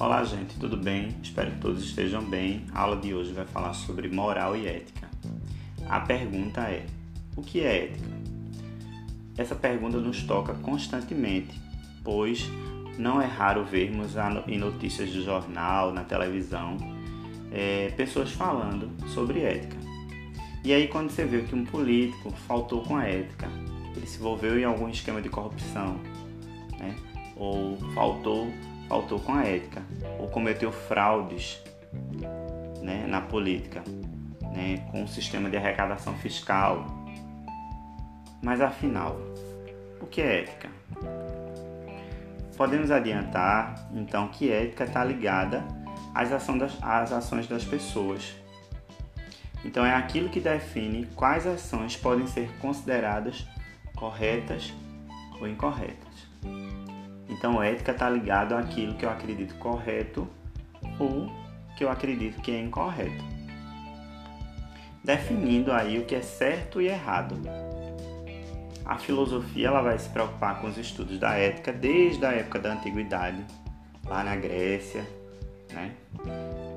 Olá, gente, tudo bem? Espero que todos estejam bem. A aula de hoje vai falar sobre moral e ética. A pergunta é: o que é ética? Essa pergunta nos toca constantemente, pois não é raro vermos em notícias de jornal, na televisão, é, pessoas falando sobre ética. E aí, quando você vê que um político faltou com a ética, ele se envolveu em algum esquema de corrupção, né? ou faltou, faltou com a ética, ou cometeu fraudes né? na política, né? com o sistema de arrecadação fiscal. Mas afinal, o que é ética? Podemos adiantar então que ética está ligada às, ações das, às ações das pessoas então é aquilo que define quais ações podem ser consideradas corretas ou incorretas. Então ética está ligado àquilo que eu acredito correto ou que eu acredito que é incorreto. Definindo aí o que é certo e errado. A filosofia ela vai se preocupar com os estudos da ética desde a época da antiguidade, lá na Grécia, né?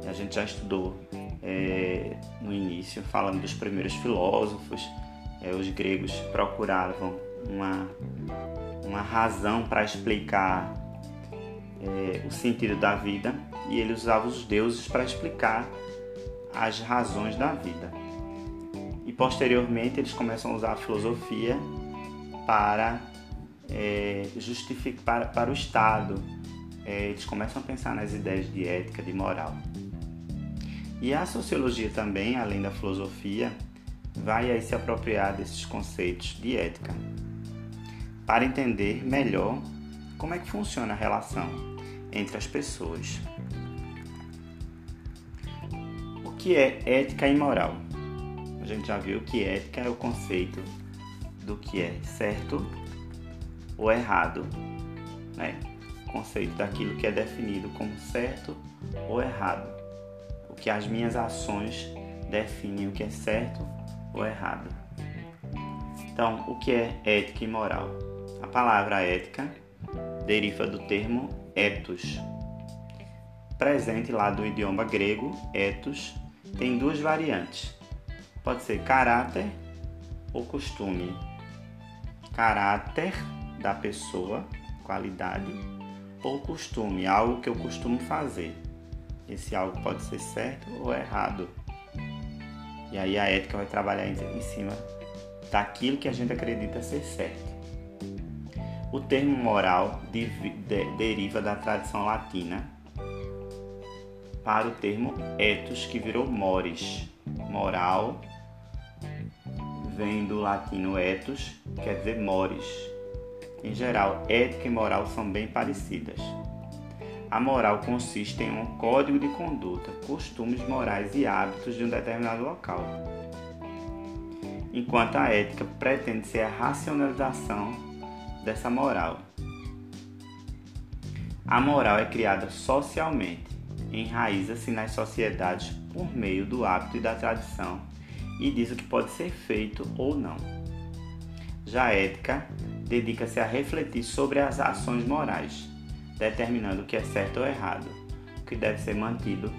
A gente já estudou é, no início, falando dos primeiros filósofos, é, os gregos procuravam uma, uma razão para explicar é, o sentido da vida e ele usava os deuses para explicar as razões da vida. E posteriormente eles começam a usar a filosofia para é, justificar para, para o Estado. É, eles começam a pensar nas ideias de ética, de moral. E a sociologia também, além da filosofia, vai aí se apropriar desses conceitos de ética para entender melhor como é que funciona a relação entre as pessoas. O que é ética e moral? A gente já viu que ética é o conceito do que é certo ou errado, né? O conceito daquilo que é definido como certo ou errado que as minhas ações definem o que é certo ou errado. Então, o que é ética e moral? Palavra ética deriva do termo ethos. Presente lá do idioma grego, ethos tem duas variantes. Pode ser caráter ou costume. Caráter da pessoa, qualidade, ou costume, algo que eu costumo fazer. Esse algo pode ser certo ou errado. E aí a ética vai trabalhar em cima daquilo que a gente acredita ser certo. O termo moral de, de, deriva da tradição latina para o termo ethos, que virou mores. Moral vem do latino ethos, quer dizer mores. Em geral, ética e moral são bem parecidas. A moral consiste em um código de conduta, costumes morais e hábitos de um determinado local, enquanto a ética pretende ser a racionalização dessa moral. A moral é criada socialmente, enraiza-se nas sociedades por meio do hábito e da tradição e diz o que pode ser feito ou não. Já a ética dedica-se a refletir sobre as ações morais determinando o que é certo ou errado, o que deve ser mantido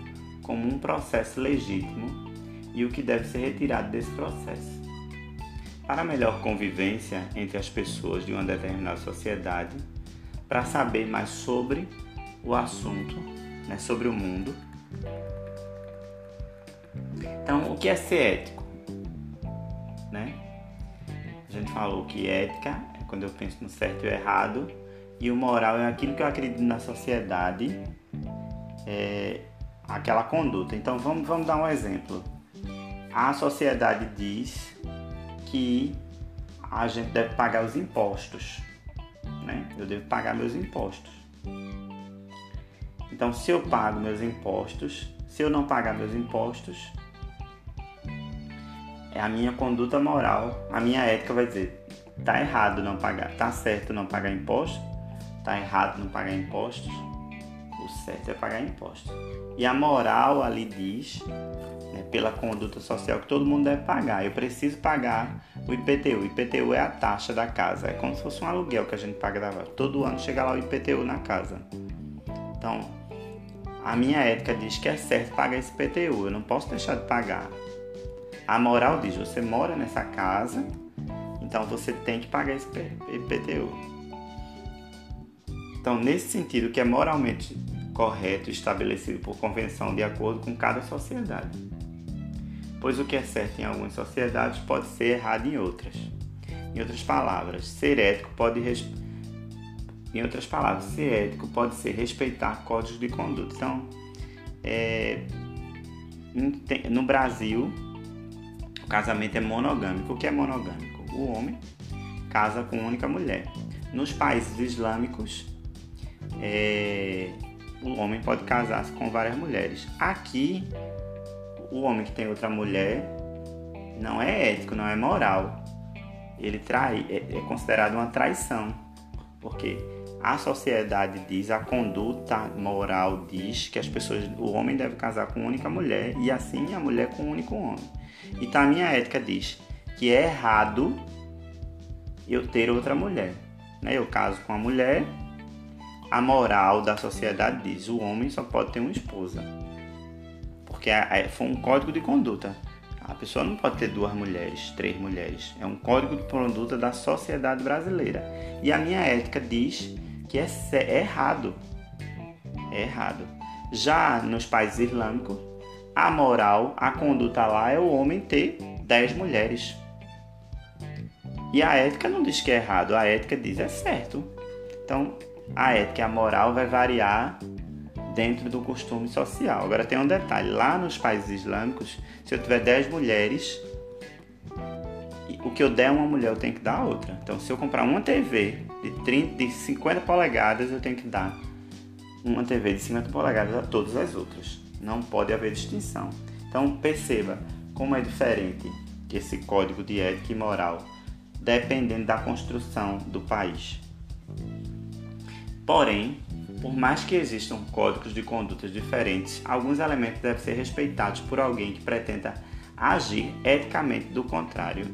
como um processo legítimo e o que deve ser retirado desse processo. Para melhor convivência entre as pessoas de uma determinada sociedade, para saber mais sobre o assunto, né, sobre o mundo. Então, o que é ser ético? Né? A gente falou que ética é quando eu penso no certo e errado, e o moral é aquilo que eu acredito na sociedade, é aquela conduta. Então vamos, vamos dar um exemplo. A sociedade diz que a gente deve pagar os impostos, né? Eu devo pagar meus impostos. Então, se eu pago meus impostos, se eu não pagar meus impostos, é a minha conduta moral, a minha ética vai dizer: tá errado não pagar, tá certo não pagar imposto, tá errado não pagar impostos, o certo é pagar impostos. E a moral ali diz, né, pela conduta social, que todo mundo deve pagar. Eu preciso pagar o IPTU. O IPTU é a taxa da casa, é como se fosse um aluguel que a gente paga Todo ano chega lá o IPTU na casa. Então, a minha ética diz que é certo pagar esse PTU, eu não posso deixar de pagar. A moral diz: você mora nessa casa, então você tem que pagar esse IPTU. Então, nesse sentido, que é moralmente correto estabelecido por convenção de acordo com cada sociedade. Pois o que é certo em algumas sociedades pode ser errado em outras. Em outras palavras, ser ético pode em outras palavras, ser ético pode ser respeitar códigos de conduta. Então, é, no Brasil, o casamento é monogâmico. O que é monogâmico? o homem casa com única mulher. Nos países islâmicos, é, o homem pode casar com várias mulheres. Aqui, o homem que tem outra mulher não é ético, não é moral. Ele trai, é, é considerado uma traição, porque a sociedade diz, a conduta moral diz que as pessoas, o homem deve casar com uma única mulher e assim a mulher com um único homem. Então a minha ética diz que é errado eu ter outra mulher. Né? Eu caso com a mulher, a moral da sociedade diz o homem só pode ter uma esposa. Porque foi um código de conduta. A pessoa não pode ter duas mulheres, três mulheres. É um código de conduta da sociedade brasileira. E a minha ética diz que é, é errado. É errado. Já nos países islâmicos, a moral, a conduta lá é o homem ter dez mulheres. E a ética não diz que é errado, a ética diz é certo. Então, a ética e a moral vai variar dentro do costume social. Agora tem um detalhe, lá nos países islâmicos, se eu tiver 10 mulheres, o que eu der a uma mulher eu tenho que dar a outra. Então, se eu comprar uma TV de, 30, de 50 polegadas, eu tenho que dar uma TV de 50 polegadas a todas as outras. Não pode haver distinção. Então, perceba como é diferente esse código de ética e moral dependendo da construção do país. Porém, por mais que existam códigos de condutas diferentes, alguns elementos devem ser respeitados por alguém que pretenda agir eticamente do contrário.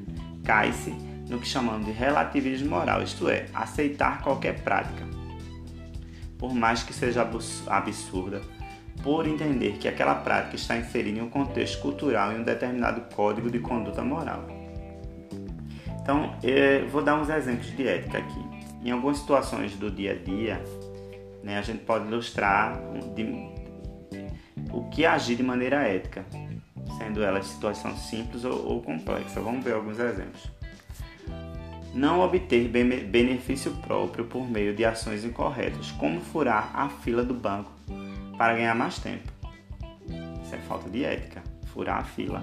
Cai-se no que chamamos de relativismo moral, isto é, aceitar qualquer prática, por mais que seja absurda, por entender que aquela prática está inserida em um contexto cultural e um determinado código de conduta moral. Então, eu vou dar uns exemplos de ética aqui. Em algumas situações do dia a dia, né, a gente pode ilustrar de, o que agir de maneira ética, sendo ela situação simples ou, ou complexa. Vamos ver alguns exemplos. Não obter benefício próprio por meio de ações incorretas, como furar a fila do banco para ganhar mais tempo. Isso é falta de ética, furar a fila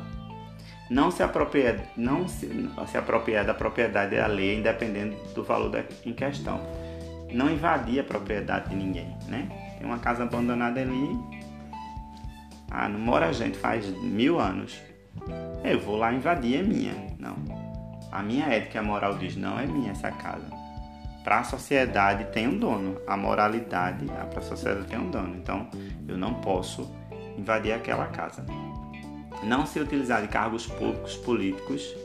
não se apropriar, não se, se apropriar da propriedade alheia, independente do valor da, em questão. Não invadir a propriedade de ninguém, né? Tem uma casa abandonada ali, ah, não mora gente faz mil anos. Eu vou lá invadir, é minha. Não. A minha ética moral diz, não é minha essa casa. Para a sociedade tem um dono. A moralidade, para a sociedade tem um dono. Então, eu não posso invadir aquela casa não se utilizar de cargos públicos políticos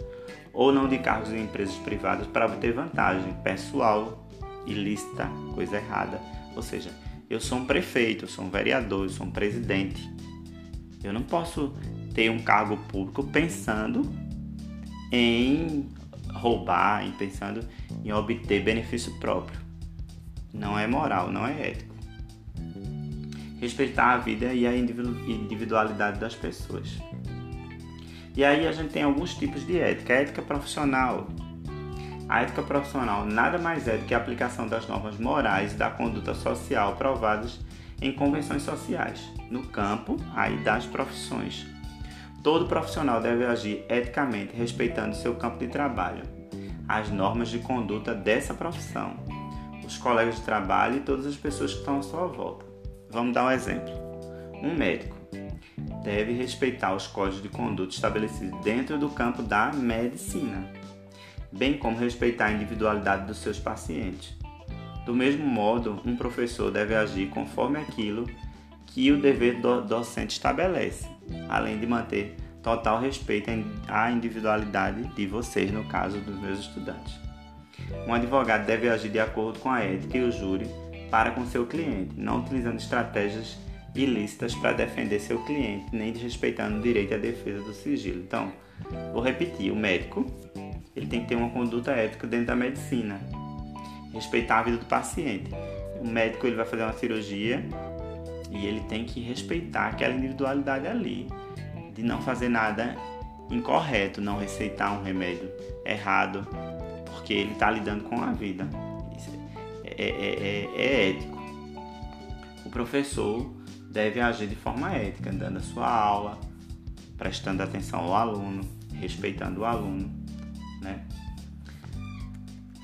ou não de cargos em empresas privadas para obter vantagem pessoal, ilícita, coisa errada. Ou seja, eu sou um prefeito, eu sou um vereador, eu sou um presidente. Eu não posso ter um cargo público pensando em roubar, em pensando em obter benefício próprio. Não é moral, não é ético. Respeitar a vida e a individualidade das pessoas. E aí a gente tem alguns tipos de ética. A ética profissional. A ética profissional nada mais é do que a aplicação das normas morais e da conduta social provadas em convenções sociais, no campo aí das profissões. Todo profissional deve agir eticamente, respeitando seu campo de trabalho, as normas de conduta dessa profissão, os colegas de trabalho e todas as pessoas que estão à sua volta. Vamos dar um exemplo. Um médico deve respeitar os códigos de conduta estabelecidos dentro do campo da medicina, bem como respeitar a individualidade dos seus pacientes. Do mesmo modo, um professor deve agir conforme aquilo que o dever do docente estabelece, além de manter total respeito à individualidade de vocês, no caso dos meus estudantes. Um advogado deve agir de acordo com a ética e o júri para com seu cliente, não utilizando estratégias ilícitas para defender seu cliente, nem desrespeitando o direito à defesa do sigilo. Então, vou repetir: o médico ele tem que ter uma conduta ética dentro da medicina, respeitar a vida do paciente. O médico ele vai fazer uma cirurgia e ele tem que respeitar aquela individualidade ali, de não fazer nada incorreto, não receitar um remédio errado, porque ele está lidando com a vida. Isso é, é, é, é ético. O professor deve agir de forma ética, dando a sua aula, prestando atenção ao aluno, respeitando o aluno?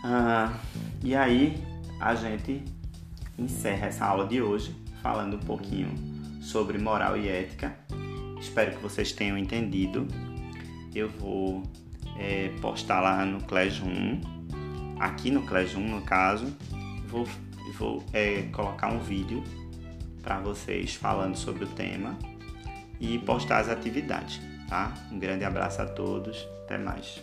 Ah, e aí a gente encerra essa aula de hoje falando um pouquinho sobre moral e ética. Espero que vocês tenham entendido. Eu vou é, postar lá no Classroom, aqui no Classroom no caso, vou, vou é, colocar um vídeo para vocês falando sobre o tema e postar as atividades, tá? Um grande abraço a todos, até mais.